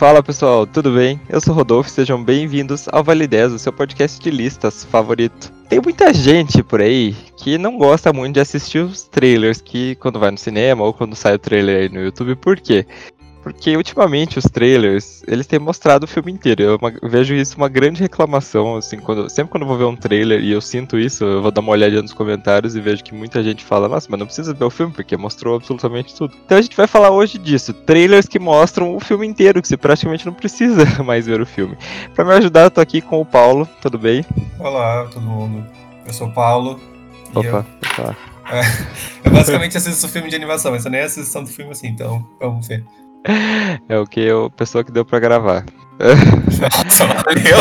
Fala pessoal, tudo bem? Eu sou Rodolfo, sejam bem-vindos ao Validez, o seu podcast de listas favorito. Tem muita gente por aí que não gosta muito de assistir os trailers que quando vai no cinema ou quando sai o trailer aí no YouTube, por quê? Porque ultimamente os trailers, eles têm mostrado o filme inteiro. Eu uma, vejo isso uma grande reclamação, assim, quando, sempre quando eu vou ver um trailer e eu sinto isso, eu vou dar uma olhadinha nos comentários e vejo que muita gente fala, nossa, mas não precisa ver o filme, porque mostrou absolutamente tudo. Então a gente vai falar hoje disso, trailers que mostram o filme inteiro, que você praticamente não precisa mais ver o filme. Para me ajudar, eu tô aqui com o Paulo, tudo bem? Olá, todo mundo. Eu sou o Paulo. Opa, eu... opa. É, eu basicamente assisto filme de animação, mas eu nem assisto tanto filme assim, então vamos ver. É o que a pessoa que deu pra gravar. Nossa, valeu!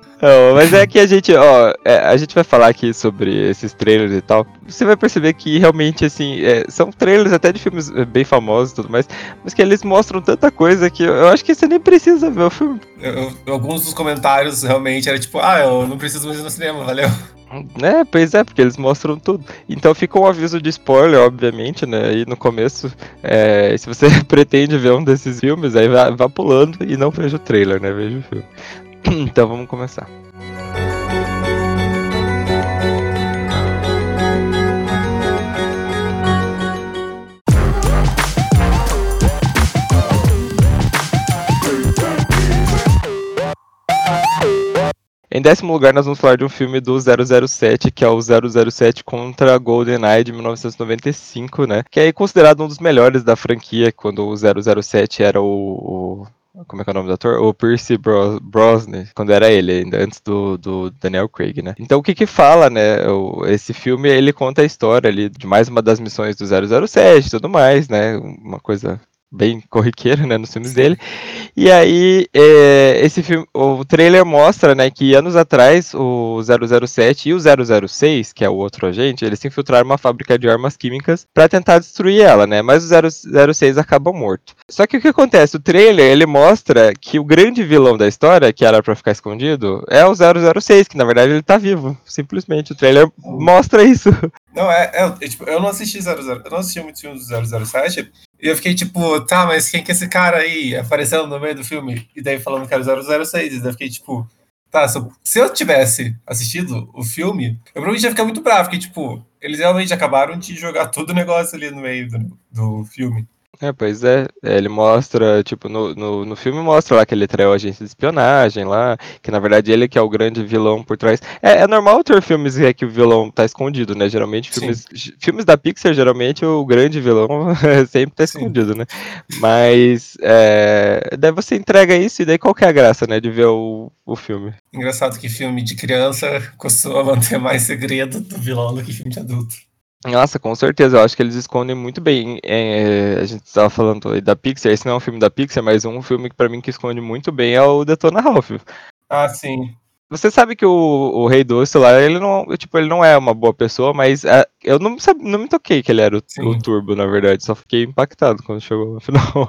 Não, mas é que a gente, ó, é, a gente vai falar aqui sobre esses trailers e tal. Você vai perceber que realmente, assim, é, são trailers até de filmes é, bem famosos e tudo mais, mas que eles mostram tanta coisa que eu, eu acho que você nem precisa ver o filme. Eu, alguns dos comentários realmente era tipo, ah, eu não preciso mais ir no cinema, valeu. É, pois é, porque eles mostram tudo. Então fica um aviso de spoiler, obviamente, né? Aí no começo, é, se você pretende ver um desses filmes, aí vá, vá pulando e não veja o trailer, né? Veja o filme. Então vamos começar. Em décimo lugar, nós vamos falar de um filme do 007, que é o 007 contra GoldenEye de 1995, né? Que é considerado um dos melhores da franquia, quando o 007 era o, o como é que é o nome do ator? O Percy Bros Brosnan, quando era ele, ainda antes do, do Daniel Craig, né? Então o que que fala, né? O, esse filme, ele conta a história ali de mais uma das missões do 007 e tudo mais, né? Uma coisa bem corriqueiro, né, nos filmes dele. E aí, é, esse filme, o trailer mostra, né, que anos atrás o 007 e o 006, que é o outro agente, eles se infiltraram uma fábrica de armas químicas para tentar destruir ela, né? Mas o 006 acaba morto. Só que o que acontece? O trailer, ele mostra que o grande vilão da história, que era para ficar escondido, é o 006, que na verdade ele tá vivo, simplesmente. O trailer mostra isso. Não, é, é, é tipo, eu não assisti 00, eu não assisti muitos filmes do 007, e eu fiquei tipo, tá, mas quem que é esse cara aí aparecendo no meio do filme? E daí falando que era 006, e daí eu fiquei tipo, tá, se eu tivesse assistido o filme, eu provavelmente ia ficar muito bravo, porque tipo, eles realmente acabaram de jogar todo o negócio ali no meio do, do filme. É, pois é. é. Ele mostra, tipo, no, no, no filme mostra lá que ele traiu a agência de espionagem lá, que na verdade ele que é o grande vilão por trás. É, é normal ter filmes em que o vilão tá escondido, né? Geralmente, filmes, filmes da Pixar, geralmente o grande vilão sempre tá escondido, Sim. né? Mas é, daí você entrega isso e daí qual que é a graça, né, de ver o, o filme? Engraçado que filme de criança costuma manter mais segredo do vilão do que filme de adulto. Nossa, com certeza, eu acho que eles escondem muito bem. É, a gente estava falando da Pixar, esse não é um filme da Pixar, mas um filme que para mim que esconde muito bem é o Detona Ralph. Ah, sim. Você sabe que o, o Rei Doce lá, ele não, tipo, ele não é uma boa pessoa, mas é, eu não, sabe, não me toquei que ele era o, o, Turbo, na verdade, só fiquei impactado quando chegou no final.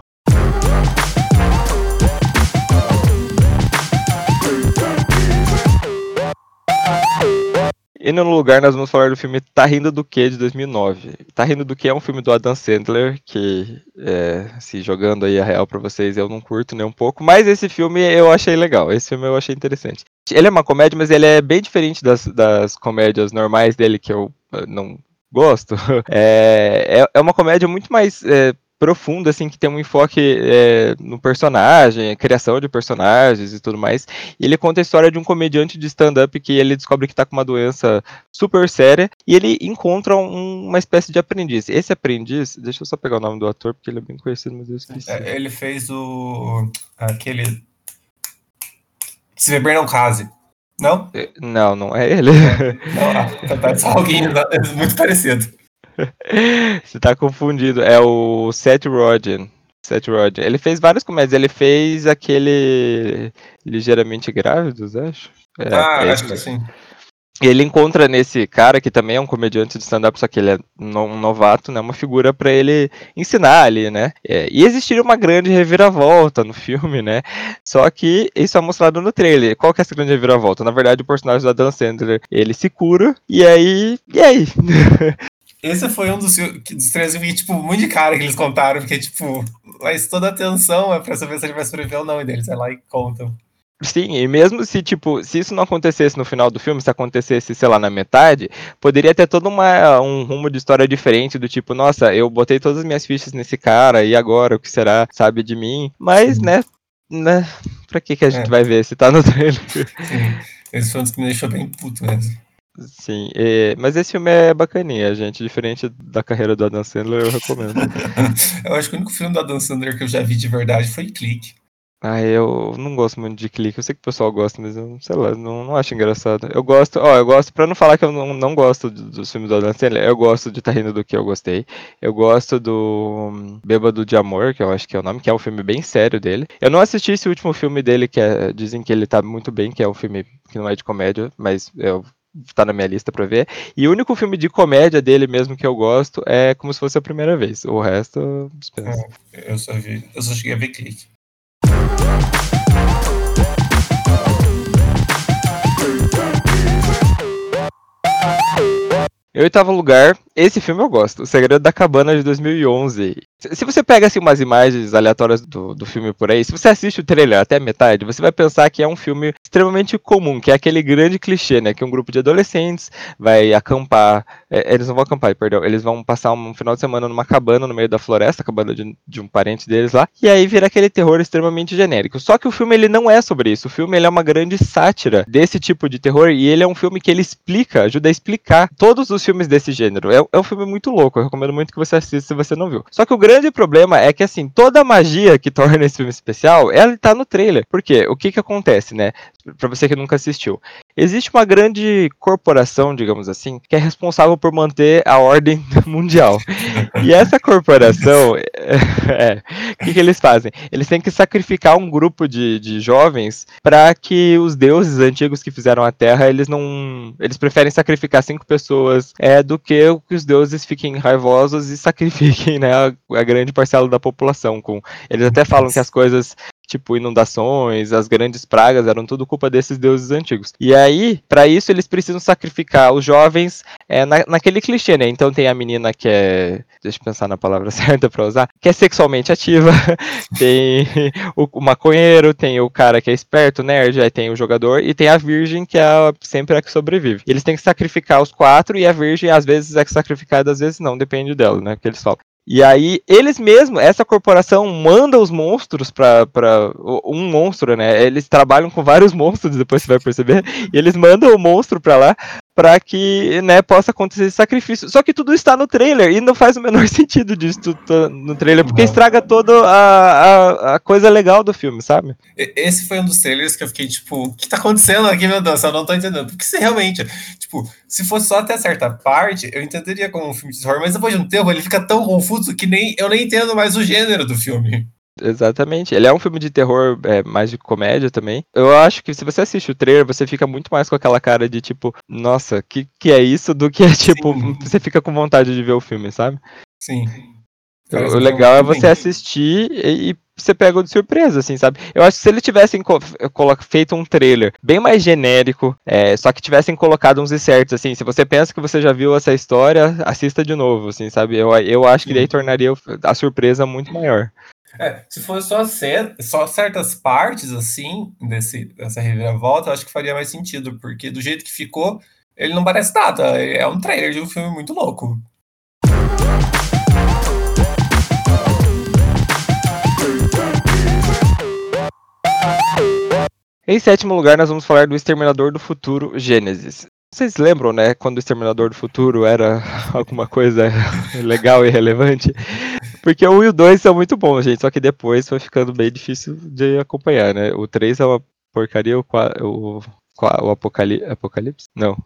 E no lugar nós vamos falar do filme Tá Rindo do Que de 2009. Tá Rindo do Que é um filme do Adam Sandler que, é, se jogando aí a real para vocês, eu não curto nem um pouco, mas esse filme eu achei legal, esse filme eu achei interessante. Ele é uma comédia, mas ele é bem diferente das, das comédias normais dele que eu não gosto. É, é, é uma comédia muito mais é, profundo, assim, que tem um enfoque é, no personagem, criação de personagens e tudo mais. E ele conta a história de um comediante de stand-up que ele descobre que está com uma doença super séria e ele encontra um, uma espécie de aprendiz. Esse aprendiz, deixa eu só pegar o nome do ator, porque ele é bem conhecido, mas eu esqueci. É, ele fez o. aquele. Se beber não case. Não? É, não, não é ele. Não, ah, tá, tá só alguém é muito parecido. Você tá confundido. É o Seth Rogen. Seth Rogen. Ele fez várias comédias. Ele fez aquele Ligeiramente Grávidos, acho. É, ah, é acho que sim. E ele encontra nesse cara, que também é um comediante de stand-up, só que ele é um novato, né? Uma figura para ele ensinar ali, né? É, e existiria uma grande reviravolta no filme, né? Só que isso é mostrado no trailer. Qual que é essa grande reviravolta? Na verdade, o personagem do Adam Sandler, ele se cura, e aí... E aí? esse foi um dos, dos três que, tipo, muito de cara que eles contaram, porque, tipo, mas toda a atenção é pra saber se ele vai sobreviver ou não, e deles vai lá e contam. Sim, e mesmo se, tipo, se isso não acontecesse no final do filme, se acontecesse, sei lá, na metade, poderia ter todo uma, um rumo de história diferente, do tipo, nossa, eu botei todas as minhas fichas nesse cara, e agora, o que será, sabe, de mim? Mas, Sim. né, né, pra que que a gente é. vai ver se tá no trailer? Sim, esse foi um dos que me deixou bem puto mesmo. Sim, e, mas esse filme é bacaninha, gente. Diferente da carreira do Adam Sandler, eu recomendo. eu acho que o único filme do Adam Sandler que eu já vi de verdade foi Clique. Ah, eu não gosto muito de clique. Eu sei que o pessoal gosta, mas eu, sei lá, não, não acho engraçado. Eu gosto, ó, eu gosto, pra não falar que eu não, não gosto dos filmes do Adam Sandler, eu gosto de Tá Rindo do Que Eu Gostei. Eu gosto do um, Bêbado de Amor, que eu acho que é o nome, que é um filme bem sério dele. Eu não assisti esse último filme dele, que é, dizem que ele tá muito bem, que é um filme que não é de comédia, mas eu tá na minha lista pra ver. E o único filme de comédia dele mesmo que eu gosto é como se fosse a primeira vez. O resto, dispensa. É, eu só vi, eu só cheguei a ver clique. Em oitavo lugar, esse filme eu gosto, O Segredo da Cabana de 2011. Se você pega assim umas imagens aleatórias do, do filme por aí, se você assiste o trailer até metade, você vai pensar que é um filme extremamente comum, que é aquele grande clichê, né? Que um grupo de adolescentes vai acampar. É, eles não vão acampar, perdão. Eles vão passar um final de semana numa cabana no meio da floresta, cabana de, de um parente deles lá, e aí vira aquele terror extremamente genérico. Só que o filme ele não é sobre isso. O filme ele é uma grande sátira desse tipo de terror e ele é um filme que ele explica, ajuda a explicar todos os filmes desse gênero. É, é um filme muito louco. Eu recomendo muito que você assista se você não viu. Só que o grande problema é que, assim, toda a magia que torna esse filme especial, ela tá no trailer. Por quê? O que que acontece, né? Pra você que nunca assistiu. Existe uma grande corporação, digamos assim, que é responsável por manter a ordem mundial. E essa corporação, é, o que, que eles fazem? Eles têm que sacrificar um grupo de, de jovens para que os deuses antigos que fizeram a Terra, eles não. Eles preferem sacrificar cinco pessoas é, do que que os deuses fiquem raivosos e sacrifiquem né, a, a grande parcela da população. Com, eles até falam que as coisas tipo inundações, as grandes pragas, eram tudo culpa desses deuses antigos. E aí, para isso, eles precisam sacrificar os jovens é, na, naquele clichê, né? Então tem a menina que é. Deixa eu pensar na palavra certa pra usar. Que é sexualmente ativa, tem o, o, maconheiro, tem o cara que é esperto, nerd, aí tem o jogador, e tem a virgem, que é sempre a que sobrevive. Eles têm que sacrificar os quatro, e a virgem às vezes é sacrificada, às vezes não, depende dela, né? Que eles falam. E aí, eles mesmos, essa corporação manda os monstros pra. Um monstro, né? Eles trabalham com vários monstros, depois você vai perceber. E eles mandam o monstro pra lá para que né, possa acontecer esse sacrifício. Só que tudo está no trailer e não faz o menor sentido disso no trailer, porque estraga toda a, a, coisa legal do filme, sabe? Esse foi um dos trailers que eu fiquei tipo, o que tá acontecendo aqui, meu Deus? Eu não tô entendendo. Porque se realmente, tipo, se fosse só até certa parte, eu entenderia como um filme de terror, mas depois de um tempo ele fica tão confuso que nem eu nem entendo mais o gênero do filme. Exatamente. Ele é um filme de terror, é, mais de comédia também. Eu acho que se você assiste o trailer, você fica muito mais com aquela cara de tipo, nossa, que que é isso? Do que é tipo, Sim. você fica com vontade de ver o filme, sabe? Sim. O, o legal é você assistir e, e você pega de surpresa, assim, sabe? Eu acho que se eles tivessem feito um trailer bem mais genérico, é, só que tivessem colocado uns insertos, assim, se você pensa que você já viu essa história, assista de novo, assim, sabe? Eu, eu acho que daí tornaria a surpresa muito maior. É, se fosse só, só certas partes, assim, desse, dessa reviravolta, eu acho que faria mais sentido, porque do jeito que ficou, ele não parece nada. É um trailer de um filme muito louco. Em sétimo lugar, nós vamos falar do Exterminador do Futuro Gênesis. Vocês lembram, né, quando o Exterminador do Futuro era alguma coisa legal e relevante? Porque o 1 e o 2 são muito bons, gente, só que depois foi ficando bem difícil de acompanhar, né? O 3 é uma porcaria, o, o, o Apocalipse, Apocalipse? Não.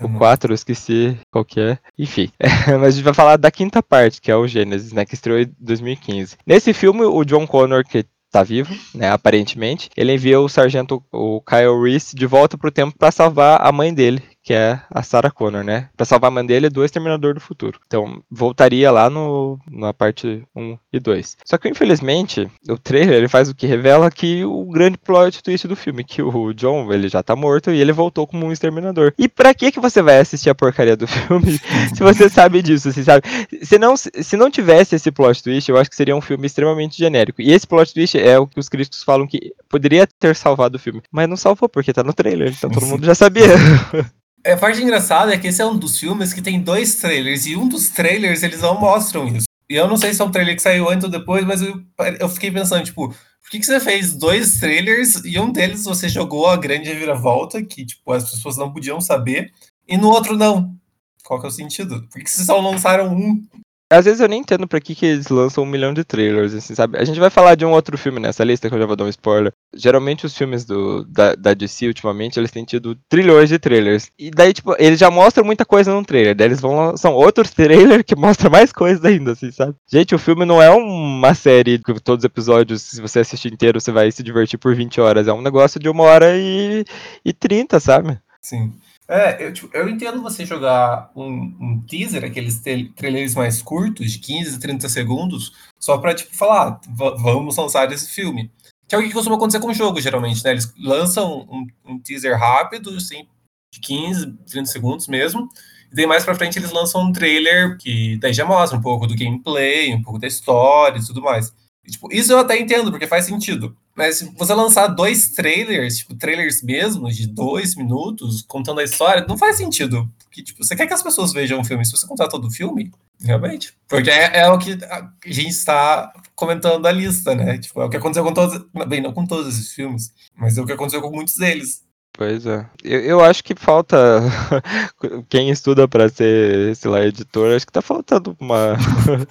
O 4 eu esqueci qual que é. Enfim, mas a gente vai falar da quinta parte, que é o Gênesis, né, que estreou em 2015. Nesse filme, o John Connor, que tá vivo, né, aparentemente, ele envia o sargento, o Kyle Reese, de volta pro tempo para salvar a mãe dele, que é a Sarah Connor, né? Pra salvar a mãe dele do Exterminador do Futuro. Então, voltaria lá no, na parte 1 e 2. Só que, infelizmente, o trailer ele faz o que? Revela que o grande plot twist do filme, que o John, ele já tá morto e ele voltou como um exterminador. E pra que que você vai assistir a porcaria do filme se você sabe disso, assim, sabe? Se não, se não tivesse esse plot twist, eu acho que seria um filme extremamente genérico. E esse plot twist é o que os críticos falam que poderia ter salvado o filme. Mas não salvou, porque tá no trailer, então todo mundo já sabia. É, a parte engraçada é que esse é um dos filmes que tem dois trailers, e um dos trailers eles não mostram isso. E eu não sei se é um trailer que saiu antes ou depois, mas eu, eu fiquei pensando, tipo, por que, que você fez dois trailers e um deles você jogou a grande reviravolta, que tipo, as pessoas não podiam saber, e no outro não? Qual que é o sentido? Por que, que vocês só lançaram um? Às vezes eu nem entendo pra que, que eles lançam um milhão de trailers, assim, sabe? A gente vai falar de um outro filme nessa lista, que eu já vou dar um spoiler. Geralmente os filmes do, da, da DC, ultimamente, eles têm tido trilhões de trailers. E daí, tipo, eles já mostram muita coisa num trailer. Daí eles vão lançar outros trailers que mostram mais coisas ainda, assim, sabe? Gente, o filme não é uma série que todos os episódios, se você assistir inteiro, você vai se divertir por 20 horas. É um negócio de uma hora e, e 30, sabe? Sim. É, eu, tipo, eu entendo você jogar um, um teaser, aqueles trailers mais curtos, de 15, 30 segundos, só pra, tipo, falar, vamos lançar esse filme. Que é o que costuma acontecer com o jogo, geralmente, né? Eles lançam um, um teaser rápido, assim, de 15, 30 segundos mesmo, e daí mais pra frente eles lançam um trailer que daí já mostra um pouco do gameplay, um pouco da história e tudo mais. E, tipo, isso eu até entendo, porque faz sentido. Mas você lançar dois trailers, tipo, trailers mesmos, de dois minutos, contando a história, não faz sentido. Porque, tipo, você quer que as pessoas vejam o filme, se você contar todo o filme, realmente. Porque é, é o que a gente está comentando da lista, né? Tipo, é o que aconteceu com todos. Bem, não com todos esses filmes, mas é o que aconteceu com muitos deles. Pois é. Eu, eu acho que falta. Quem estuda para ser, sei lá, editor, acho que tá faltando uma.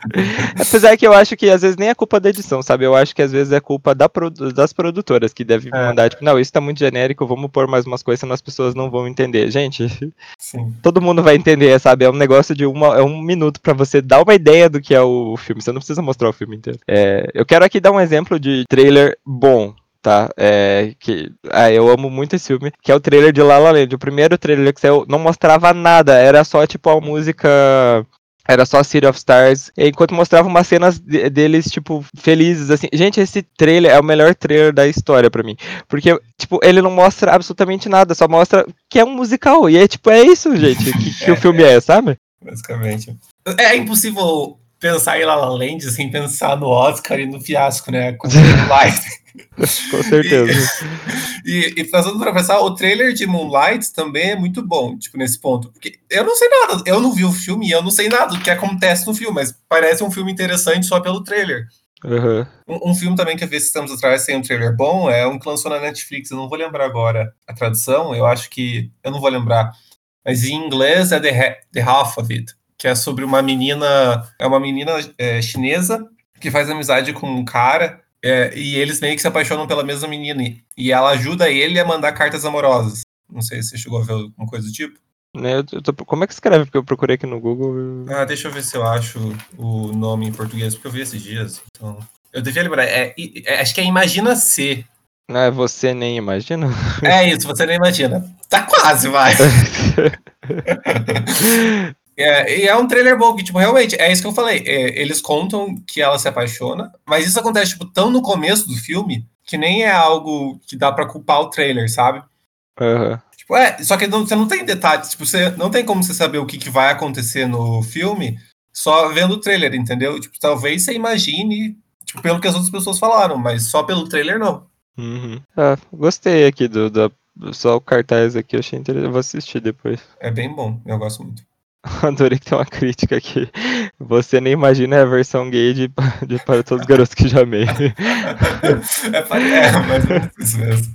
Apesar que eu acho que às vezes nem é culpa da edição, sabe? Eu acho que às vezes é culpa da, das produtoras que devem é. mandar, tipo, não, isso tá muito genérico, vamos pôr mais umas coisas, senão as pessoas não vão entender. Gente, Sim. todo mundo vai entender, sabe? É um negócio de uma, é um minuto para você dar uma ideia do que é o filme. Você não precisa mostrar o filme inteiro. É, eu quero aqui dar um exemplo de trailer bom tá? É, que, ah, eu amo muito esse filme, que é o trailer de La La Land. O primeiro trailer que saiu não mostrava nada, era só tipo a música era só City of Stars, enquanto mostrava umas cenas deles, tipo, felizes, assim. Gente, esse trailer é o melhor trailer da história para mim. Porque, tipo, ele não mostra absolutamente nada, só mostra que é um musical. E é, tipo, é isso, gente, que, que o filme é, sabe? Basicamente. É impossível pensar em La La Land sem pensar no Oscar e no fiasco, né? Com Light. Com certeza. E, e, e fazendo pra pensar, o trailer de Moonlight também é muito bom, tipo, nesse ponto. Porque eu não sei nada, eu não vi o filme e eu não sei nada do que acontece no filme, mas parece um filme interessante só pelo trailer. Uhum. Um, um, filme também que eu vi esses tempos atrás sem um trailer bom é um que lançou na Netflix, eu não vou lembrar agora a tradução, eu acho que. Eu não vou lembrar. Mas em inglês é The, The Half of It, que é sobre uma menina. É uma menina é, chinesa que faz amizade com um cara é, e eles meio que se apaixonam pela mesma menina. E ela ajuda ele a mandar cartas amorosas. Não sei se você chegou a ver alguma coisa do tipo. Né, tô, como é que escreve? Porque eu procurei aqui no Google. Ah, deixa eu ver se eu acho o nome em português, porque eu vi esses dias. Então, eu devia lembrar. É, é, acho que é Imagina C. Não é você nem imagina? É isso, você nem imagina. Tá quase, vai. É, e é um trailer bom, que, tipo, realmente, é isso que eu falei. É, eles contam que ela se apaixona, mas isso acontece, tipo, tão no começo do filme que nem é algo que dá para culpar o trailer, sabe? Uhum. Tipo, é, só que não, você não tem detalhes, tipo, você não tem como você saber o que, que vai acontecer no filme só vendo o trailer, entendeu? Tipo, talvez você imagine, tipo, pelo que as outras pessoas falaram, mas só pelo trailer não. Uhum. Ah, gostei aqui do, do, só o cartaz aqui, eu achei interessante, eu vou assistir depois. É bem bom, eu gosto muito. Adorei que tem uma crítica aqui. Você nem imagina a versão gay de, de Para Todos os Garotos que Já Amei. é, é, mas é isso mesmo.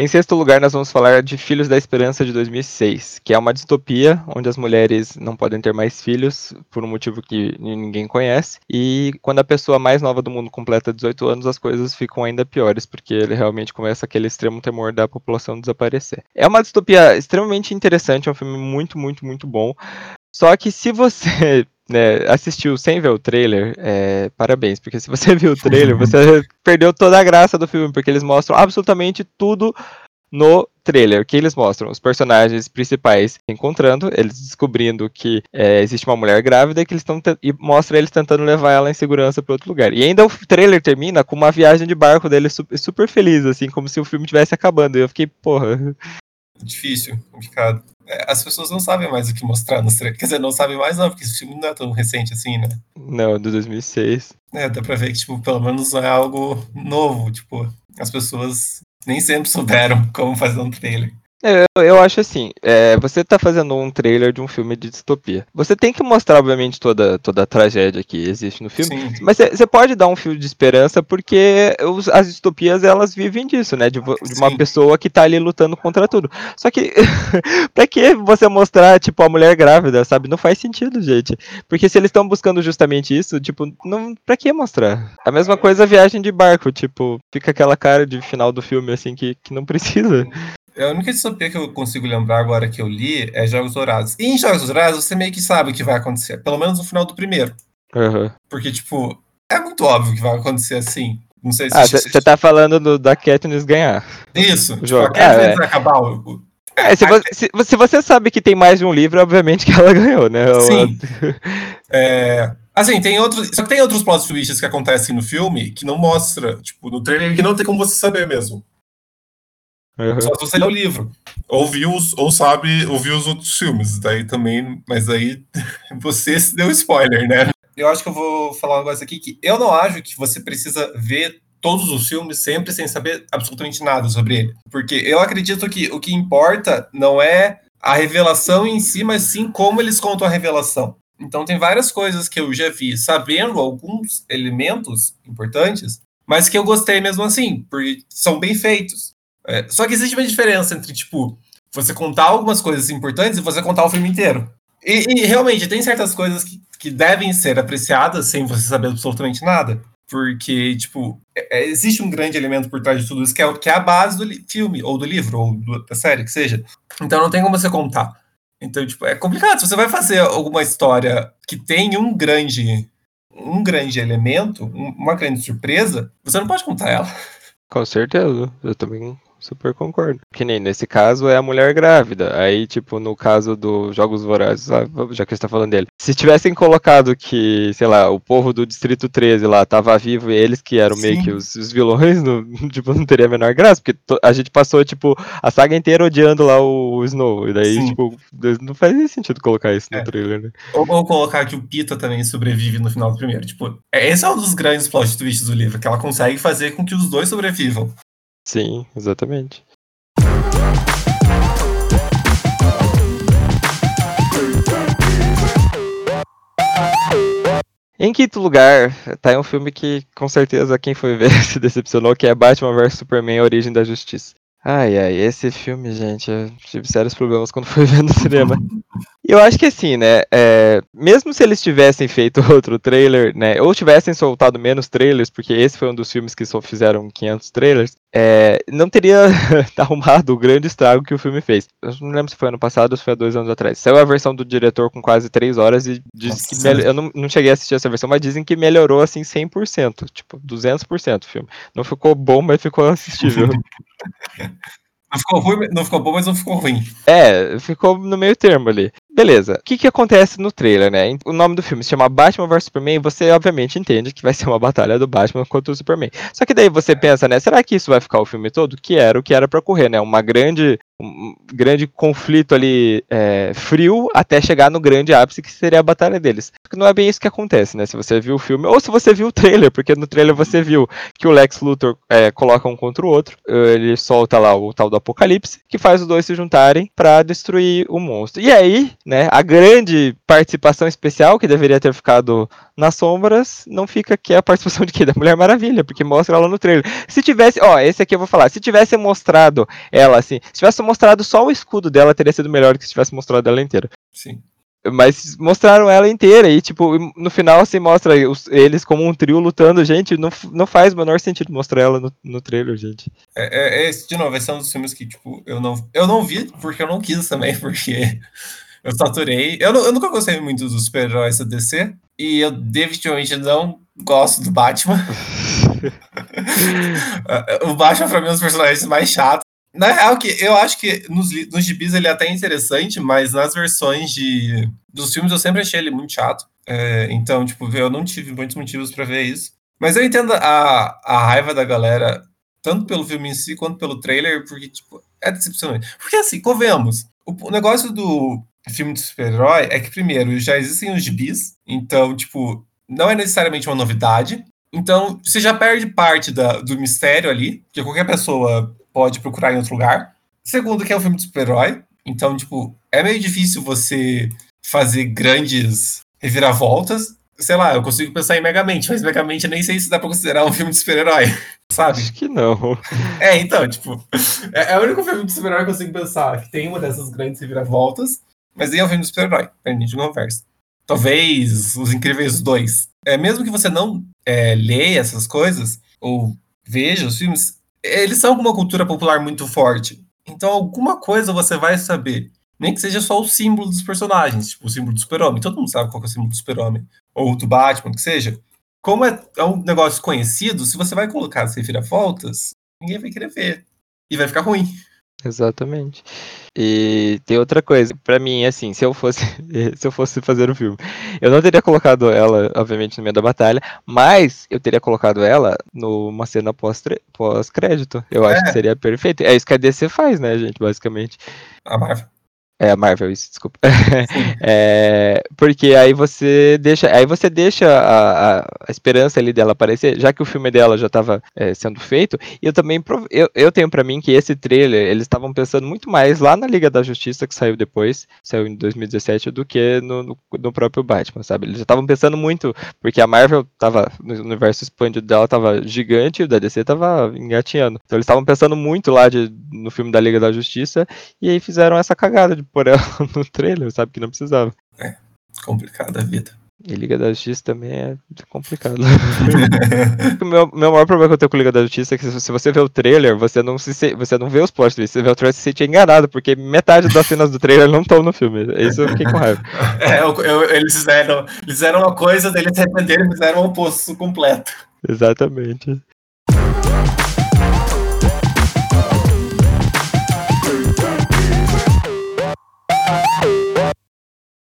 Em sexto lugar, nós vamos falar de Filhos da Esperança de 2006, que é uma distopia onde as mulheres não podem ter mais filhos por um motivo que ninguém conhece. E quando a pessoa mais nova do mundo completa 18 anos, as coisas ficam ainda piores, porque ele realmente começa aquele extremo temor da população desaparecer. É uma distopia extremamente interessante, é um filme muito, muito, muito bom. Só que se você né, assistiu sem ver o trailer, é, parabéns, porque se você viu o trailer, você perdeu toda a graça do filme, porque eles mostram absolutamente tudo no trailer, que eles mostram os personagens principais se encontrando, eles descobrindo que é, existe uma mulher grávida e que eles estão e mostra eles tentando levar ela em segurança para outro lugar. E ainda o trailer termina com uma viagem de barco dele super, super feliz, assim, como se o filme estivesse acabando. E eu fiquei, porra. Difícil, complicado. É, as pessoas não sabem mais o que mostrar nos trailers. Quer dizer, não sabem mais, não, porque esse filme não é tão recente assim, né? Não, de 2006. É, dá pra ver que, tipo, pelo menos não é algo novo. Tipo, as pessoas nem sempre souberam como fazer um trailer. É, eu, eu acho assim, é, você tá fazendo um trailer de um filme de distopia. Você tem que mostrar, obviamente, toda, toda a tragédia que existe no filme, Sim. mas você pode dar um fio de esperança porque os, as distopias, elas vivem disso, né? De, de uma pessoa que tá ali lutando contra tudo. Só que, pra que você mostrar, tipo, a mulher grávida, sabe? Não faz sentido, gente. Porque se eles estão buscando justamente isso, tipo, não, pra que mostrar? A mesma coisa a viagem de barco, tipo, fica aquela cara de final do filme, assim, que, que não precisa. A única distopia que eu consigo lembrar agora que eu li é Jogos Dourados. E em Jogos Dourados você meio que sabe o que vai acontecer, pelo menos no final do primeiro. Uhum. Porque, tipo, é muito óbvio que vai acontecer assim. Não sei se ah, você tá falando do, da Katniss ganhar. Isso, o tipo, jogo. a Katniss ah, é. vai acabar o, é, se, você, se, se, você sabe que tem mais de um livro, obviamente que ela ganhou, né? Sim. é, assim, tem outros. Só que tem outros plot twists que acontecem no filme que não mostra, tipo, no trailer, que não tem como você saber mesmo. Uhum. Só se você lê o livro. Ou viu, ou sabe, ou viu os outros filmes. Daí também, mas aí você se deu spoiler, né? Eu acho que eu vou falar um negócio aqui que eu não acho que você precisa ver todos os filmes sempre sem saber absolutamente nada sobre ele. Porque eu acredito que o que importa não é a revelação em si, mas sim como eles contam a revelação. Então tem várias coisas que eu já vi sabendo alguns elementos importantes, mas que eu gostei mesmo assim, porque são bem feitos. É, só que existe uma diferença entre, tipo, você contar algumas coisas importantes e você contar o filme inteiro. E, e realmente, tem certas coisas que, que devem ser apreciadas sem você saber absolutamente nada. Porque, tipo, é, é existe um grande elemento por trás de tudo isso, que é, que é a base do filme, ou do livro, ou do, da série, que seja. Então não tem como você contar. Então, tipo, é complicado. Se você vai fazer alguma história que tem um grande um grande elemento, uma grande surpresa, você não pode contar ela. Com certeza. Eu também super concordo. Que nem nesse caso é a mulher grávida. Aí, tipo, no caso dos Jogos Vorazes, já que você tá falando dele. Se tivessem colocado que, sei lá, o povo do Distrito 13 lá tava vivo e eles que eram Sim. meio que os, os vilões, não, tipo, não teria a menor graça, porque a gente passou, tipo, a saga inteira odiando lá o, o Snow. E daí, Sim. tipo, não faz nem sentido colocar isso no é. trailer, né? Ou, ou, colocar que o Pita também sobrevive no final do primeiro. Tipo, é, esse é um dos grandes plot twists do livro, que ela consegue fazer com que os dois sobrevivam. Sim, exatamente. Em quinto lugar, tá um filme que com certeza quem foi ver se decepcionou, que é Batman vs Superman A Origem da Justiça. Ai, ai, esse filme, gente, eu tive sérios problemas quando fui ver no cinema. E eu acho que assim, né, é, mesmo se eles tivessem feito outro trailer, né, ou tivessem soltado menos trailers, porque esse foi um dos filmes que só fizeram 500 trailers, é, não teria arrumado o grande estrago que o filme fez. Eu não lembro se foi ano passado ou se foi há dois anos atrás. Saiu a versão do diretor com quase três horas e diz que eu não, não cheguei a assistir essa versão, mas dizem que melhorou assim 100%, tipo 200% o filme. Não ficou bom, mas ficou assistível. Não ficou ruim, não ficou bom, mas não ficou ruim. É, ficou no meio termo ali. Beleza. O que, que acontece no trailer, né? O nome do filme se chama Batman vs Superman e você obviamente entende que vai ser uma batalha do Batman contra o Superman. Só que daí você pensa, né? Será que isso vai ficar o filme todo? Que era o que era para ocorrer, né? Uma grande um grande conflito ali é, frio até chegar no grande ápice que seria a batalha deles. Porque não é bem isso que acontece, né? Se você viu o filme, ou se você viu o trailer, porque no trailer você viu que o Lex Luthor é, coloca um contra o outro, ele solta lá o tal do Apocalipse, que faz os dois se juntarem para destruir o monstro. E aí, né, a grande participação especial que deveria ter ficado nas sombras, não fica que é a participação de quê? Da Mulher Maravilha, porque mostra ela no trailer. Se tivesse, ó, esse aqui eu vou falar, se tivesse mostrado ela assim, se tivesse mostrado só o escudo dela, teria sido melhor que se tivesse mostrado ela inteira. Sim. Mas mostraram ela inteira e, tipo, no final se mostra os, eles como um trio lutando. Gente, não, não faz o menor sentido mostrar ela no, no trailer, gente. É, é, é, de novo, esse é um dos filmes que, tipo, eu não, eu não vi porque eu não quis também, porque Eu saturei. Eu, eu nunca gostei muito dos super-heróis da DC. E eu definitivamente não gosto do Batman. o Batman, pra mim, é um dos personagens mais chatos. Na real, que eu acho que nos, nos gibis ele é até interessante, mas nas versões de, dos filmes eu sempre achei ele muito chato. É, então, tipo, eu não tive muitos motivos para ver isso. Mas eu entendo a, a raiva da galera, tanto pelo filme em si quanto pelo trailer, porque, tipo, é decepcionante. Porque, assim, convenhamos, o, o negócio do filme de super-herói é que, primeiro, já existem os gibis, então, tipo, não é necessariamente uma novidade. Então, você já perde parte da, do mistério ali, que qualquer pessoa pode procurar em outro lugar. Segundo, que é um filme de super-herói. Então, tipo, é meio difícil você fazer grandes reviravoltas. Sei lá, eu consigo pensar em Megamente, mas Megamente nem sei se dá pra considerar um filme de super-herói, sabe? Acho que não. É, então, tipo, é, é o único filme de super-herói que eu consigo pensar que tem uma dessas grandes reviravoltas, mas nem é um filme de super-herói, pra gente conversa. Talvez Os Incríveis 2. É, mesmo que você não é, leia essas coisas, ou veja os filmes, eles são uma cultura popular muito forte. Então, alguma coisa você vai saber. Nem que seja só o símbolo dos personagens, tipo o símbolo do super-homem. Todo mundo sabe qual é o símbolo do super-homem. Ou do Batman, que seja. Como é, é, um negócio conhecido, se você vai colocar as reviravoltas, ninguém vai querer ver. E vai ficar ruim. Exatamente. E tem outra coisa, para mim, assim, se eu fosse se eu fosse fazer o um filme, eu não teria colocado ela, obviamente, no meio da batalha, mas eu teria colocado ela numa cena pós-crédito. eu é. acho que seria perfeito. É isso que a DC faz, né, gente, basicamente. A Marvel. É a Marvel, isso, desculpa. é, porque aí você deixa, aí você deixa a, a, a, esperança ali dela aparecer, já que o filme dela já estava é, sendo feito. E eu também eu, eu tenho para mim que esse trailer eles estavam pensando muito mais lá na Liga da Justiça que saiu depois, saiu em 2017, do que no, no, no próprio Batman, sabe? Eles já estavam pensando muito, porque a Marvel tava no universo expandido dela tava gigante e o da DC tava engatinhando. Então eles estavam pensando muito lá de, no filme da Liga da Justiça e aí fizeram essa cagada de por ela no trailer, sabe que não precisava. É, complicada a vida. E Liga da Justiça também é complicado. o meu, meu maior problema que eu tenho com Liga da Justiça é que se você vê o trailer, você não, se, você não vê os plot twists, você vê o trailer e se sente enganado, porque metade das cenas do trailer não estão no filme. Isso eu fiquei com raiva. É, eu, eu, eles, fizeram, eles fizeram uma coisa, eles se arrependeram e fizeram o um oposto completo. Exatamente.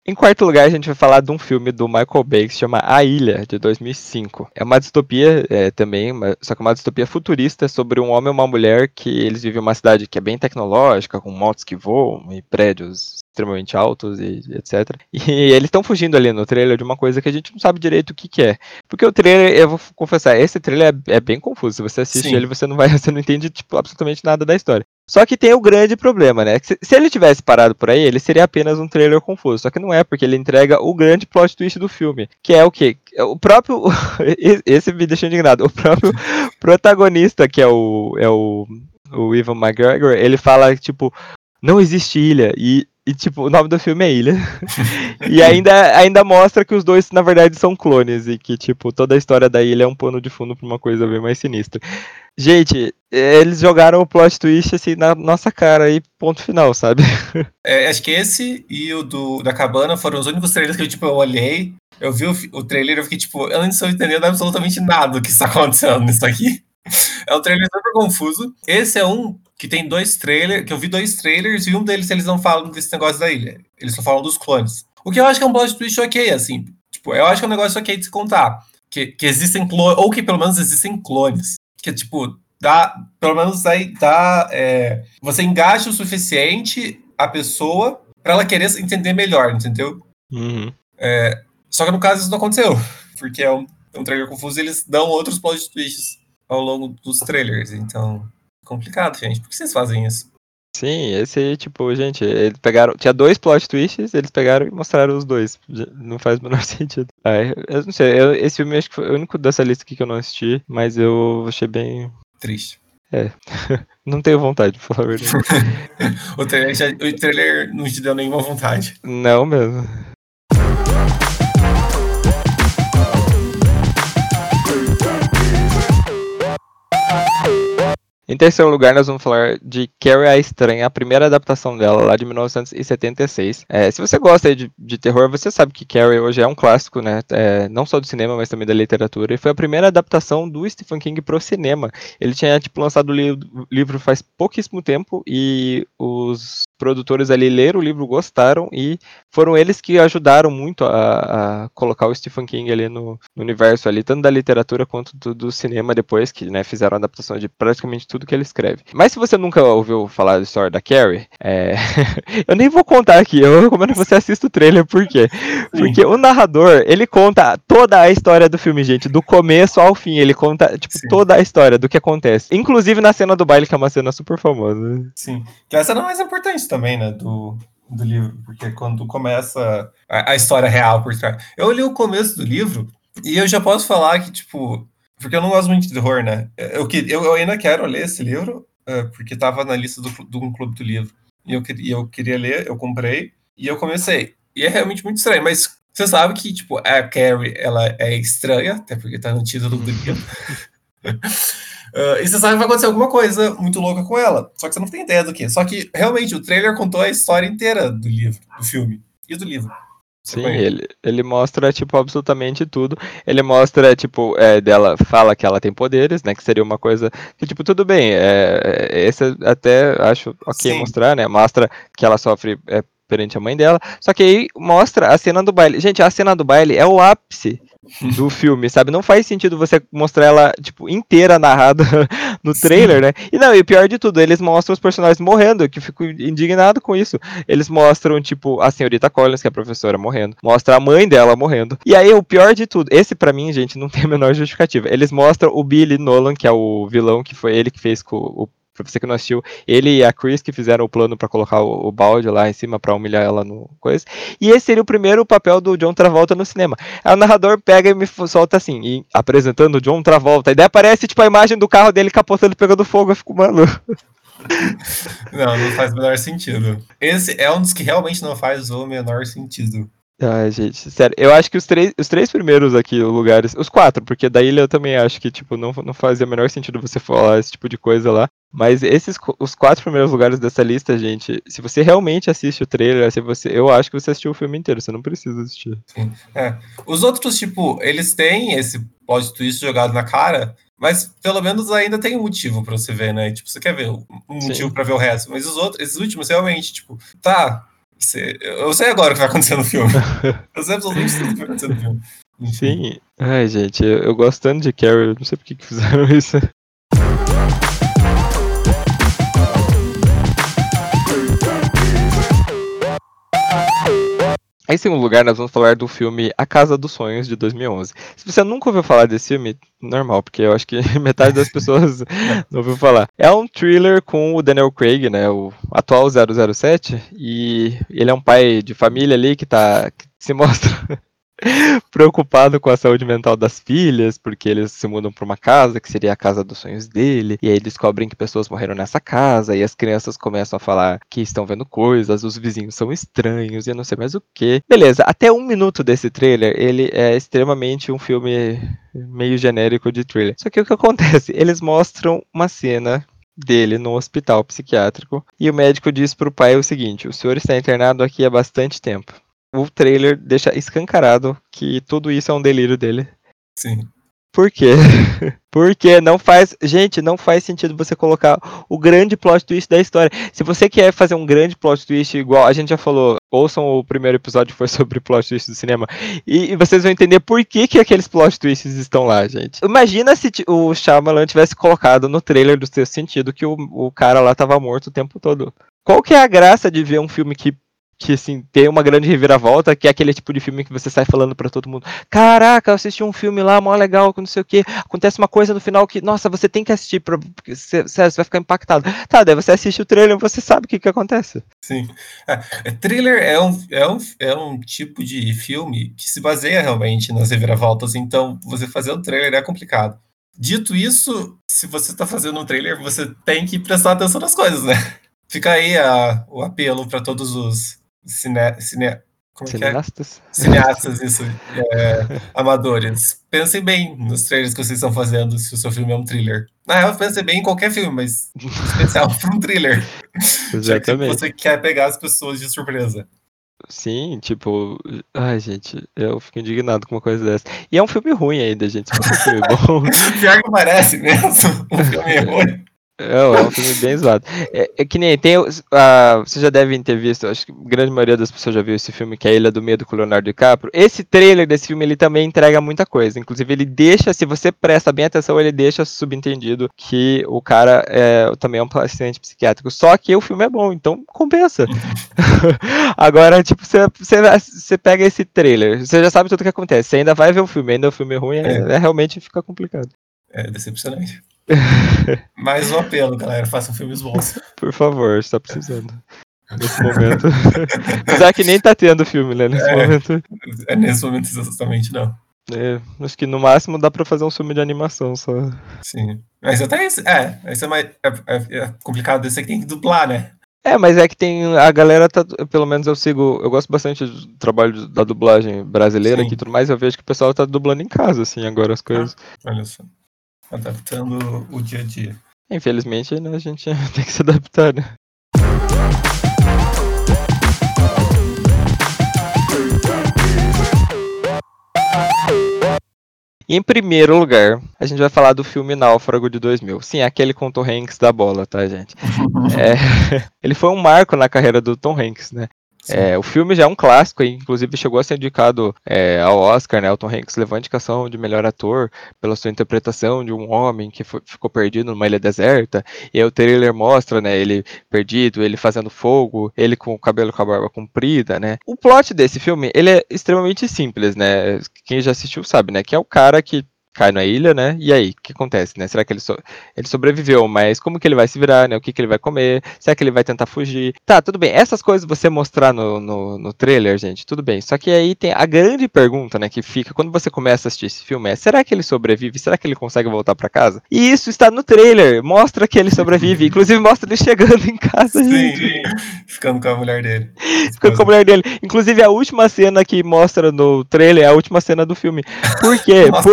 Em quarto lugar, a gente vai falar de um filme do Michael Bay que se chama A Ilha, de 2005. É uma distopia é, também, só que uma distopia futurista sobre um homem e uma mulher que eles vivem em uma cidade que é bem tecnológica, com motos que voam e prédios extremamente altos e etc. E eles estão fugindo ali no trailer de uma coisa que a gente não sabe direito o que, que é. Porque o trailer, eu vou confessar, esse trailer é, é bem confuso. Se você assiste Sim. ele, você não vai, você não entende tipo, absolutamente nada da história. Só que tem o grande problema, né? Se, se, ele tivesse parado por aí, ele seria apenas um trailer confuso. Só que não é, porque ele entrega o grande plot twist do filme. Que é o quê? O próprio. esse me deixou indignado. O próprio protagonista, que é o. É o, o Ivan McGregor, ele fala, tipo, não existe ilha. E e, tipo, o nome do filme é Ilha. e ainda, ainda mostra que os dois, na verdade, são clones. E que, tipo, toda a história da ilha é um pano de fundo pra uma coisa bem mais sinistra. Gente, eles jogaram o plot twist assim na nossa cara aí, ponto final, sabe? É, acho que esse e o do, da cabana foram os únicos trailers que eu, tipo, eu olhei. Eu vi o, o trailer e eu fiquei, tipo, eu não estou entendendo absolutamente nada do que está acontecendo nisso aqui. É um trailer super confuso. Esse é um que tem dois trailers, que eu vi dois trailers e um deles eles não falam desse negócio da ilha. Eles só falam dos clones. O que eu acho que é um plot twist ok, assim. Tipo, eu acho que é um negócio ok de se contar. Que, que existem clones, ou que pelo menos existem clones. Que, tipo, dá, pelo menos aí dá, é, você engaja o suficiente a pessoa para ela querer entender melhor, entendeu? Uhum. É, só que no caso isso não aconteceu, porque é um, é um trailer confuso e eles dão outros plot twists ao longo dos trailers, então complicado, gente. Por que vocês fazem isso? Sim, esse aí, tipo, gente, eles pegaram. Tinha dois plot twists, eles pegaram e mostraram os dois. Não faz o menor sentido. Ai, eu não sei, eu, esse filme acho que foi o único dessa lista aqui que eu não assisti, mas eu achei bem. Triste. É. não tenho vontade, de falar a verdade. o, trailer já, o trailer não te deu nenhuma vontade. Não mesmo. Em terceiro lugar, nós vamos falar de Carrie a Estranha, a primeira adaptação dela, lá de 1976. É, se você gosta de, de, terror, você sabe que Carrie hoje é um clássico, né? É, não só do cinema, mas também da literatura. E foi a primeira adaptação do Stephen King pro cinema. Ele tinha, tipo, lançado o li livro faz pouquíssimo tempo e os produtores ali leram o livro, gostaram e foram eles que ajudaram muito a, a colocar o Stephen King ali no, no, universo ali, tanto da literatura quanto do, do cinema depois, que né, fizeram a adaptação de praticamente tudo que ele escreve. Mas se você nunca ouviu falar da história da Carrie, é... eu nem vou contar aqui, eu recomendo que você assista o trailer, por quê? Porque o narrador, ele conta toda a história do filme, gente, do começo ao fim, ele conta, tipo, Sim. toda a história do que acontece. Inclusive na cena do baile, que é uma cena super famosa. Sim, que é a cena mais importante também, né, do, do livro, porque quando começa a, a, história real por trás. Eu li o começo do livro e eu já posso falar que, tipo, porque eu não gosto muito de terror, né? Eu, eu, eu ainda quero ler esse livro, uh, porque estava na lista do, do um clube do livro. E eu, eu queria ler, eu comprei e eu comecei. E é realmente muito estranho, mas você sabe que, tipo, a Carrie, ela é estranha, até porque tá no título do livro. Uh, e você sabe que vai acontecer alguma coisa muito louca com ela. Só que você não tem ideia do que. Só que, realmente, o trailer contou a história inteira do livro, do filme e do livro. Sim, ele, ele mostra, tipo, absolutamente tudo. Ele mostra, tipo, é, dela fala que ela tem poderes, né? Que seria uma coisa que, tipo, tudo bem. É, é esse até acho ok Sim. mostrar, né? Mostra que ela sofre é, perante a mãe dela. Só que aí mostra a cena do baile. Gente, a cena do baile é o ápice do filme, sabe? Não faz sentido você mostrar ela, tipo, inteira narrada no trailer, Sim. né? E não, e o pior de tudo, eles mostram os personagens morrendo, que eu fico indignado com isso. Eles mostram, tipo, a senhorita Collins, que é a professora, morrendo. Mostra a mãe dela morrendo. E aí, o pior de tudo, esse para mim, gente, não tem a menor justificativa. Eles mostram o Billy Nolan, que é o vilão, que foi ele que fez com o pra você que não assistiu, ele e a Chris que fizeram o plano para colocar o, o, balde lá em cima para humilhar ela no coisa. E esse seria o primeiro papel do John Travolta no cinema. Aí o narrador pega e me solta assim, e, apresentando o John Travolta. E daí aparece tipo a imagem do carro dele capotando pegando fogo. Eu fico, mano. Não, não faz o menor sentido. Esse é um dos que realmente não faz o menor sentido. Ai, gente, sério, eu acho que os três, os três primeiros aqui lugares, os quatro, porque da ilha eu também acho que, tipo, não, não fazia o menor sentido você falar esse tipo de coisa lá. Mas esses, os quatro primeiros lugares dessa lista, gente, se você realmente assiste o trailer, se você, eu acho que você assistiu o filme inteiro, você não precisa assistir. É. Os outros, tipo, eles têm esse plot twist jogado na cara, mas pelo menos ainda tem um motivo para você ver, né? Tipo, você quer ver um motivo para ver o resto. Mas os outros, esses últimos, realmente, tipo, tá, você, eu sei agora o que vai acontecer no filme. eu sei absolutamente tudo o que vai acontecer no filme. Sim. Ai, gente, eu, eu gosto tanto de Carrie, não sei por que, que fizeram isso. Em segundo lugar, nós vamos falar do filme A Casa dos Sonhos, de 2011. Se você nunca ouviu falar desse filme, normal, porque eu acho que metade das pessoas não ouviu falar. É um thriller com o Daniel Craig, né, o atual 007, e ele é um pai de família ali que, tá, que se mostra preocupado com a saúde mental das filhas, porque eles se mudam para uma casa que seria a casa dos sonhos dele, e aí descobrem que pessoas morreram nessa casa, e as crianças começam a falar que estão vendo coisas, os vizinhos são estranhos, e não sei mais o que. Beleza, até um minuto desse trailer, ele é extremamente um filme meio genérico de thriller. Só que o que acontece? Eles mostram uma cena dele no hospital psiquiátrico e o médico diz para o pai o seguinte: o senhor está internado aqui há bastante tempo o trailer deixa escancarado que tudo isso é um delírio dele. Sim. Por quê? Porque não faz. Gente, não faz sentido você colocar o grande plot twist da história. Se você quer fazer um grande plot twist, igual a gente já falou, ouçam o primeiro episódio que foi sobre plot twist do cinema. E, e, vocês vão entender por que, que aqueles plot twists estão lá, gente. Imagina se o Shyamalan tivesse colocado no trailer do seu sentido que o, o cara lá tava morto o tempo todo. Qual que é a graça de ver um filme que que assim tem uma grande reviravolta, que é aquele tipo de filme que você sai falando para todo mundo: "Caraca, eu assisti um filme lá, mó legal, não sei o que, acontece uma coisa no final que, nossa, você tem que assistir para você, vai ficar impactado". Tá, daí você assiste o trailer, você sabe o que que acontece. Sim. É, é, thriller é um, é um é um tipo de filme que se baseia realmente nas reviravoltas, então você fazer um trailer é complicado. Dito isso, se você está fazendo um trailer, você tem que prestar atenção nas coisas, né? Fica aí a, o apelo para todos os cine, cine, Como é é? Cineastas? Cineastas, isso. É, amadores. Pensem bem nos trailers que vocês estão fazendo se o seu filme é um thriller. Na real, pensem bem em qualquer filme, mas em especial para um thriller. Já que Exatamente. você quer pegar as pessoas de surpresa. Sim, tipo, ai, gente, eu fico indignado com uma coisa dessa. E é um filme ruim ainda, gente. Fosse um filme bom, Pior que parece mesmo. Um filme é ruim. É, é um filme bem zoado. É, é que nem tem. ah, vocês já devem ter visto, acho que a grande maioria das pessoas já viu esse filme, que é A Ilha do Medo com o Leonardo DiCaprio. Esse trailer desse filme, ele também entrega muita coisa. Inclusive, ele deixa, se você presta bem atenção, ele deixa subentendido que o cara é, também é um paciente psiquiátrico. Só que o filme é bom, então compensa. Agora, tipo, você, pega esse trailer, você já sabe tudo o que acontece. Você ainda vai ver o filme, ainda o filme é ruim, é, É. é realmente fica complicado. É decepcionante. Mais um apelo, galera. Façam filmes bons. Por favor, está precisando. Nesse momento. Apesar que nem tá tendo filme, né? Nesse É. momento. É nesse momento exatamente não. É, acho que no máximo dá pra fazer um filme de animação só. Sim. Mas até esse. É, esse é mais. É, é- é complicado, esse aqui tem que dublar, né? É, mas é que tem. A galera tá. Pelo menos eu sigo. Eu gosto bastante do trabalho da dublagem brasileira Sim. aqui e tudo mais. Eu vejo que o pessoal tá dublando em casa, assim, agora as coisas. Olha só. Adaptando o dia a dia. Infelizmente, né, a gente tem que se adaptar, né? E em primeiro lugar, a gente vai falar do filme Náufrago de 2000. Sim, aquele com o Tom Hanks da bola, tá, gente? É, ele foi um marco na carreira do Tom Hanks, né? É, o filme já é um clássico, inclusive chegou a ser indicado é, ao Oscar, né? O Tom Hanks levou a indicação de melhor ator pela sua interpretação de um homem que foi- ficou perdido numa ilha deserta. E aí o trailer mostra, né? Ele perdido, ele fazendo fogo, ele com o cabelo com a barba comprida, né? O plot desse filme, ele é extremamente simples, né? Quem já assistiu sabe, né? Que é o cara que cai na ilha, né? E aí, o que acontece, né? Será que ele, so- ele sobreviveu, mas como que ele vai se virar, né? O que, que ele vai comer? Será que ele vai tentar fugir? Tá, tudo bem. Essas coisas você mostrar no, no, no trailer, gente, tudo bem. Só que aí tem a grande pergunta, né, que fica quando você começa a assistir esse filme é: será que ele sobrevive? Será que ele consegue voltar pra casa? E isso está no trailer. Mostra que ele sobrevive. Inclusive mostra ele chegando em casa, gente. Sim, ficando com a mulher dele. Ficando com a mulher dele. Inclusive, a última cena que mostra no trailer é a última cena do filme. Por quê? Nossa.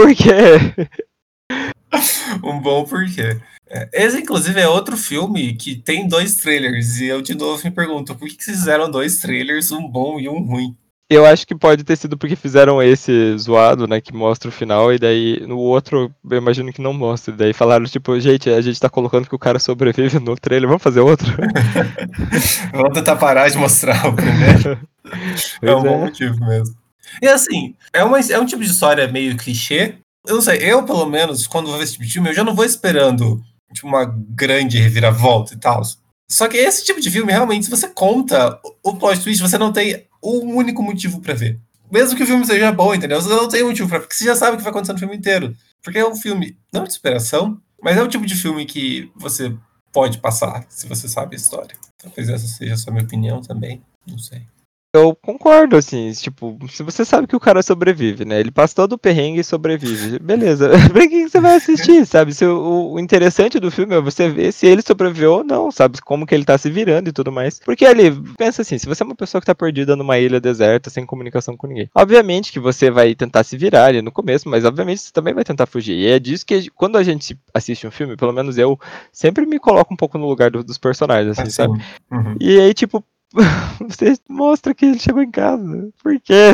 Um bom porquê. É, Esse, inclusive, é outro filme que tem dois trailers. E eu, de novo, me pergunto, por que, vocês fizeram dois trailers, um bom e um ruim? Eu acho que pode ter sido porque fizeram esse zoado, né, que mostra o final, e daí no outro, eu imagino que não mostra. E daí falaram, tipo, gente, a gente tá colocando que o cara sobrevive no trailer, vamos fazer outro? Vamos tentar parar de mostrar o primeiro. é um bom é. motivo mesmo. E assim, é, uma, é um tipo de história meio clichê. Eu não sei, eu, pelo menos, quando vou ver esse tipo de filme, eu já não vou esperando tipo, uma grande reviravolta e tal. Só que esse tipo de filme, realmente, se você conta o plot twist, você não tem um único motivo pra ver. Mesmo que o filme seja bom, entendeu? Você não tem um motivo pra ver, porque você já sabe o que vai acontecer no filme inteiro. Porque é um filme, não de superação, mas é o tipo de filme que você pode passar, se você sabe a história. Talvez essa seja a sua minha opinião também, não sei. Eu concordo, assim, tipo, se você sabe que o cara sobrevive, né? Ele passa todo o perrengue e sobrevive. Beleza. pra que você vai assistir, sabe? Se o, o interessante do filme é você ver se ele sobreviveu ou não, sabe? Como que ele tá se virando e tudo mais. Porque ali, pensa assim, se você é uma pessoa que tá perdida numa ilha deserta, sem comunicação com ninguém, obviamente que você vai tentar se virar ali no começo, mas obviamente você também vai tentar fugir. E é disso que quando a gente assiste um filme, pelo menos eu sempre me coloco um pouco no lugar do- dos personagens, assim, sabe? Uhum. E aí, tipo, você mostra que ele chegou em casa. Por quê?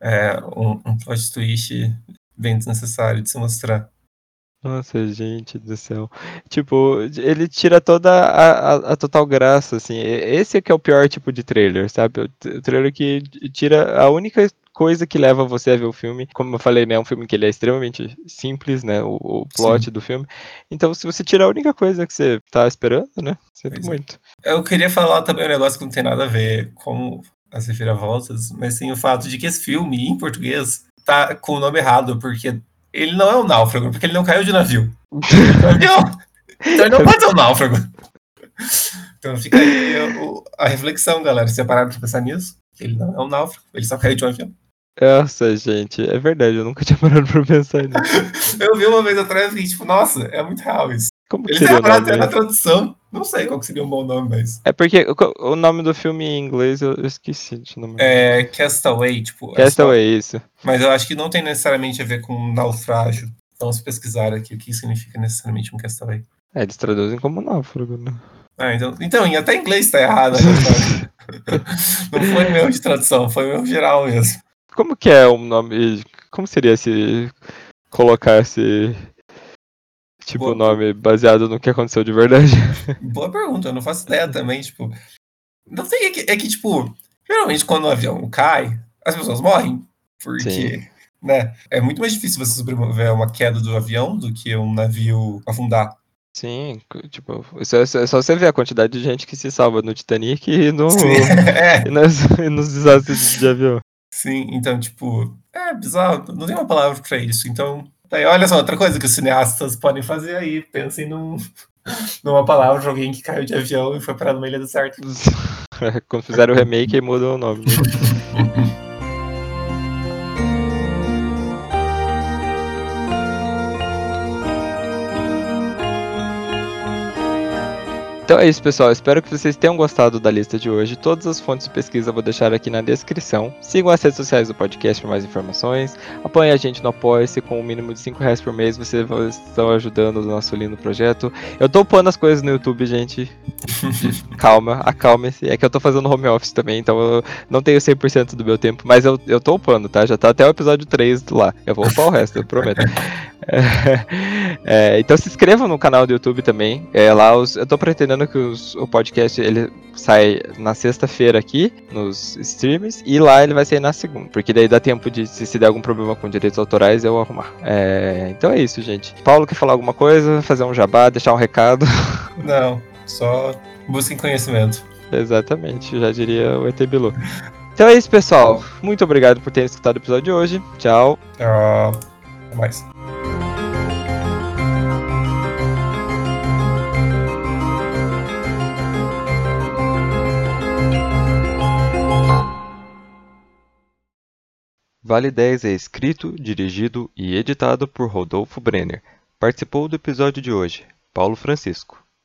É um, um plot twist bem desnecessário de se mostrar. Nossa, gente do céu. Tipo, ele tira toda a, a, a total graça, assim. Esse é que é o pior tipo de trailer, sabe? O trailer que tira a única coisa que leva você a ver o filme. Como eu falei, né? É um filme que ele é extremamente simples, né? O, o plot do filme. Então, se você tira a única coisa que você tá esperando, né? Sinto Pois é. muito. Eu queria falar também um negócio que não tem nada a ver com as reviravoltas, mas sim o fato de que esse filme, em português, tá com o nome errado, porque ele não é um náufrago, porque ele não caiu de navio. Então ele não pode ser um náufrago. Então fica aí a reflexão, galera. Vocês pararam pra pensar nisso? Ele não é um náufrago, ele só caiu de um avião. Nossa, gente, é verdade, eu nunca tinha parado pra pensar nisso. Eu vi uma vez atrás e fiquei tipo, nossa, é muito real isso. Como que Eles seria até na tradução. Não sei qual que seria um bom nome, mas. É porque o, o nome do filme em inglês eu, eu esqueci de nome. É Castaway, tipo. Castaway, isso. Mas eu acho que não tem necessariamente a ver com naufrágio. Vamos pesquisar aqui o que significa necessariamente um castaway. É, eles traduzem como náufrago, né? Ah, então, então, até em inglês tá errado. né, não foi meu de tradução, foi meu geral mesmo. Como que é o nome. Como seria se colocar esse tipo Boa. nome baseado no que aconteceu de verdade? Boa pergunta, eu não faço ideia também, tipo. Não sei, é que, é que, tipo, geralmente quando o avião cai, as pessoas morrem. Porque, Sim. né? É muito mais difícil você sobreviver a uma queda do avião do que um navio afundar. Sim, tipo, é, é só você ver a quantidade de gente que se salva no Titanic e, no, é, e, nas- e nos desastres de avião. Sim, então, tipo, é bizarro, não tem uma palavra pra isso. Então, daí, olha só, outra coisa que os cineastas podem fazer aí, pensem num, numa palavra de alguém que caiu de avião e foi parar numa ilha deserta. Quando fizeram o remake, mudam o nome. Então é isso, pessoal. Espero que vocês tenham gostado da lista de hoje. Todas as fontes de pesquisa eu vou deixar aqui na descrição. Sigam as redes sociais do podcast para mais informações. Apoiem a gente no Apoia-se com o mínimo de 5 reais por mês. Vocês estão ajudando o nosso lindo projeto. Eu tô upando as coisas no YouTube, gente. Calma, acalme-se. É que eu tô fazendo home office também, então eu não tenho 100% do meu tempo. Mas eu, eu tô upando, tá? Já tá até o episódio 3 lá. Eu vou upar o resto, eu prometo. É, então se inscrevam no canal do YouTube também. É, lá os- eu tô pretendendo que os- o podcast ele sai na sexta-feira aqui nos streams e lá ele vai sair na segunda, porque daí dá tempo de se, se der algum problema com direitos autorais eu arrumar. É, então é isso, gente. Paulo quer falar alguma coisa, fazer um jabá, deixar um recado? Não, só busquem conhecimento. Exatamente, já diria o ET Bilu. Então é isso, pessoal. Muito obrigado por terem escutado o episódio de hoje. Tchau. Ah, até mais. Vale 10 é escrito, dirigido e editado por Rodolfo Brenner. Participou do episódio de hoje, Paulo Francisco.